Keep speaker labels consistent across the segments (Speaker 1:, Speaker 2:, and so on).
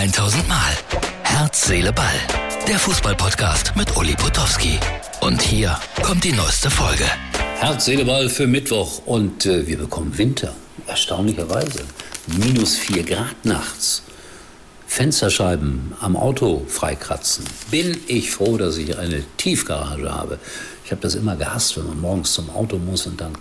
Speaker 1: 1000 Mal. Herz, Seele, Ball. Der Fußballpodcast mit Uli Potowski. Und hier kommt die neueste Folge.
Speaker 2: Herz, Seele, Ball für Mittwoch. Und äh, wir bekommen Winter. Erstaunlicherweise. Minus 4 Grad nachts. Fensterscheiben am Auto freikratzen. Bin ich froh, dass ich eine Tiefgarage habe. Ich habe das immer gehasst, wenn man morgens zum Auto muss und dann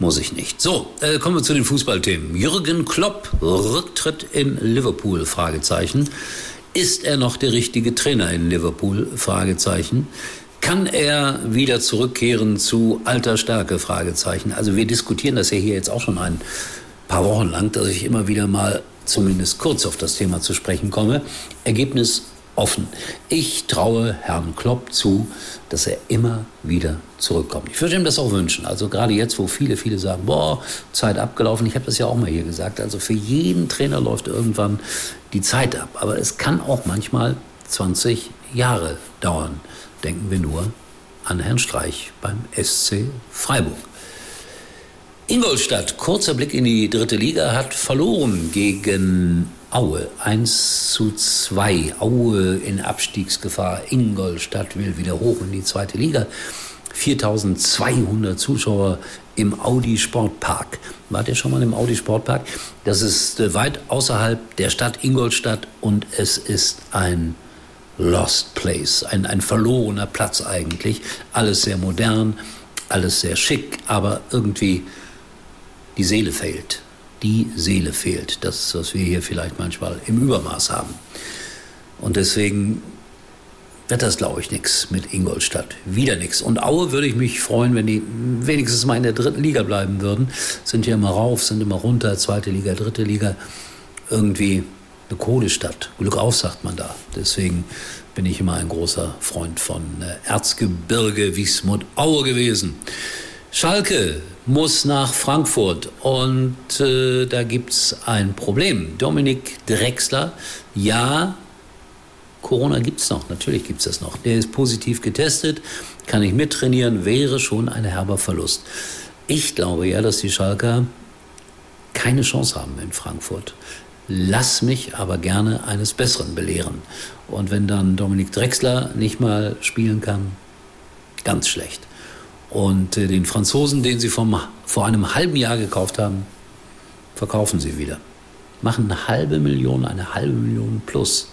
Speaker 2: muss ich nicht. So, äh, kommen wir zu den Fußballthemen. Jürgen Klopp, Rücktritt in Liverpool, Fragezeichen. Ist er noch der richtige Trainer in Liverpool, Fragezeichen. Kann er wieder zurückkehren zu alter Stärke, Fragezeichen. Also wir diskutieren das ja hier jetzt auch schon ein paar Wochen lang, dass ich immer wieder mal zumindest kurz auf das Thema zu sprechen komme. Ergebnis offen. Ich traue Herrn Klopp zu, dass er immer wieder zurückkommt. Ich würde ihm das auch wünschen. Also gerade jetzt, wo viele, viele sagen, boah, Zeit abgelaufen. Ich habe das ja auch mal hier gesagt. Also für jeden Trainer läuft irgendwann die Zeit ab. Aber es kann auch manchmal 20 Jahre dauern. Denken wir nur an Herrn Streich beim SC Freiburg. Ingolstadt, kurzer Blick in die dritte Liga, hat verloren gegen Aue. 1 zu 2. Aue in Abstiegsgefahr. Ingolstadt will wieder hoch in die zweite Liga. 4200 Zuschauer im Audi Sportpark. Wart ihr schon mal im Audi Sportpark? Das ist äh, weit außerhalb der Stadt Ingolstadt und es ist ein Lost Place, ein, ein verlorener Platz eigentlich. Alles sehr modern, alles sehr schick, aber irgendwie die Seele fehlt. Die Seele fehlt. Das, was wir hier vielleicht manchmal im Übermaß haben. Und deswegen wird das, glaube ich, nichts mit Ingolstadt. Wieder nichts. Und Aue würde ich mich freuen, wenn die wenigstens mal in der dritten Liga bleiben würden. Sind ja immer rauf, sind immer runter, zweite Liga, dritte Liga. Irgendwie eine Kohlestadt. Glück auf, sagt man da. Deswegen bin ich immer ein großer Freund von äh, Erzgebirge, Wiesmut, Aue gewesen. Schalke muss nach Frankfurt und äh, da gibt es ein Problem. Dominik Drexler, ja, Corona gibt es noch, natürlich gibt es das noch. Der ist positiv getestet, kann nicht mittrainieren, wäre schon ein herber Verlust. Ich glaube ja, dass die Schalker keine Chance haben in Frankfurt. Lass mich aber gerne eines Besseren belehren. Und wenn dann Dominik Drexler nicht mal spielen kann, ganz schlecht. Und äh, den Franzosen, den sie vom, vor einem halben Jahr gekauft haben, verkaufen sie wieder. Machen eine halbe Million, eine halbe Million plus.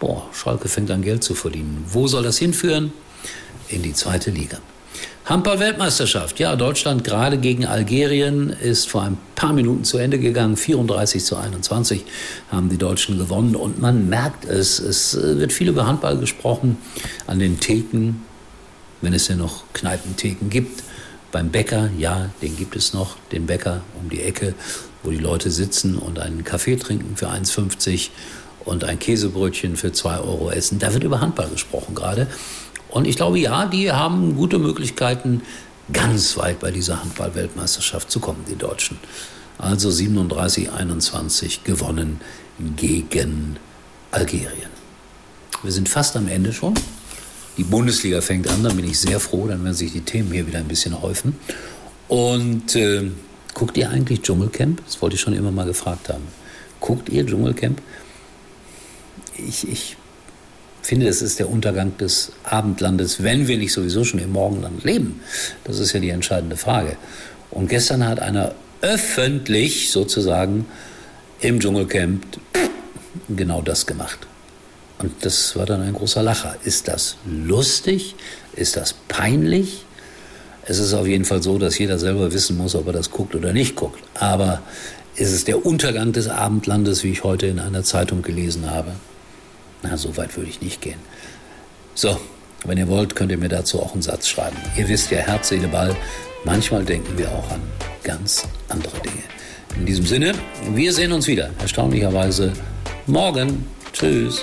Speaker 2: Boah, Schalke fängt an Geld zu verdienen. Wo soll das hinführen? In die zweite Liga. Handball-Weltmeisterschaft. Ja, Deutschland gerade gegen Algerien ist vor ein paar Minuten zu Ende gegangen. 34 zu 21 haben die Deutschen gewonnen. Und man merkt es, es wird viel über Handball gesprochen. An den Theken wenn es denn noch Kneipentheken gibt. Beim Bäcker, ja, den gibt es noch, den Bäcker um die Ecke, wo die Leute sitzen und einen Kaffee trinken für 1,50 und ein Käsebrötchen für 2 Euro essen. Da wird über Handball gesprochen gerade. Und ich glaube, ja, die haben gute Möglichkeiten, ganz weit bei dieser Handball-Weltmeisterschaft zu kommen, die Deutschen. Also 37-21 gewonnen gegen Algerien. Wir sind fast am Ende schon. Die Bundesliga fängt an, dann bin ich sehr froh, dann werden sich die Themen hier wieder ein bisschen häufen. Und äh, guckt ihr eigentlich Dschungelcamp? Das wollte ich schon immer mal gefragt haben. Guckt ihr Dschungelcamp? Ich, ich finde, das ist der Untergang des Abendlandes, wenn wir nicht sowieso schon im Morgenland leben. Das ist ja die entscheidende Frage. Und gestern hat einer öffentlich sozusagen im Dschungelcamp genau das gemacht. Und das war dann ein großer Lacher. Ist das lustig? Ist das peinlich? Es ist auf jeden Fall so, dass jeder selber wissen muss, ob er das guckt oder nicht guckt. Aber ist es der Untergang des Abendlandes, wie ich heute in einer Zeitung gelesen habe? Na, so weit würde ich nicht gehen. So, wenn ihr wollt, könnt ihr mir dazu auch einen Satz schreiben. Ihr wisst ja, Herz, Seele, Ball. Manchmal denken wir auch an ganz andere Dinge. In diesem Sinne, wir sehen uns wieder, erstaunlicherweise morgen. Tschüss.